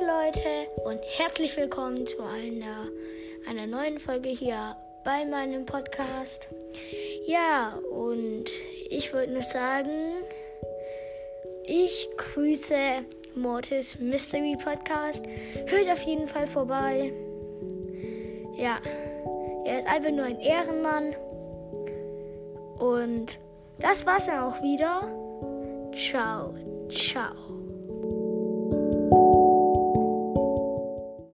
Leute und herzlich willkommen zu einer, einer neuen Folge hier bei meinem Podcast. Ja, und ich wollte nur sagen, ich grüße Mortis Mystery Podcast. Hört auf jeden Fall vorbei. Ja, er ist einfach nur ein Ehrenmann. Und das war's dann auch wieder. Ciao, ciao.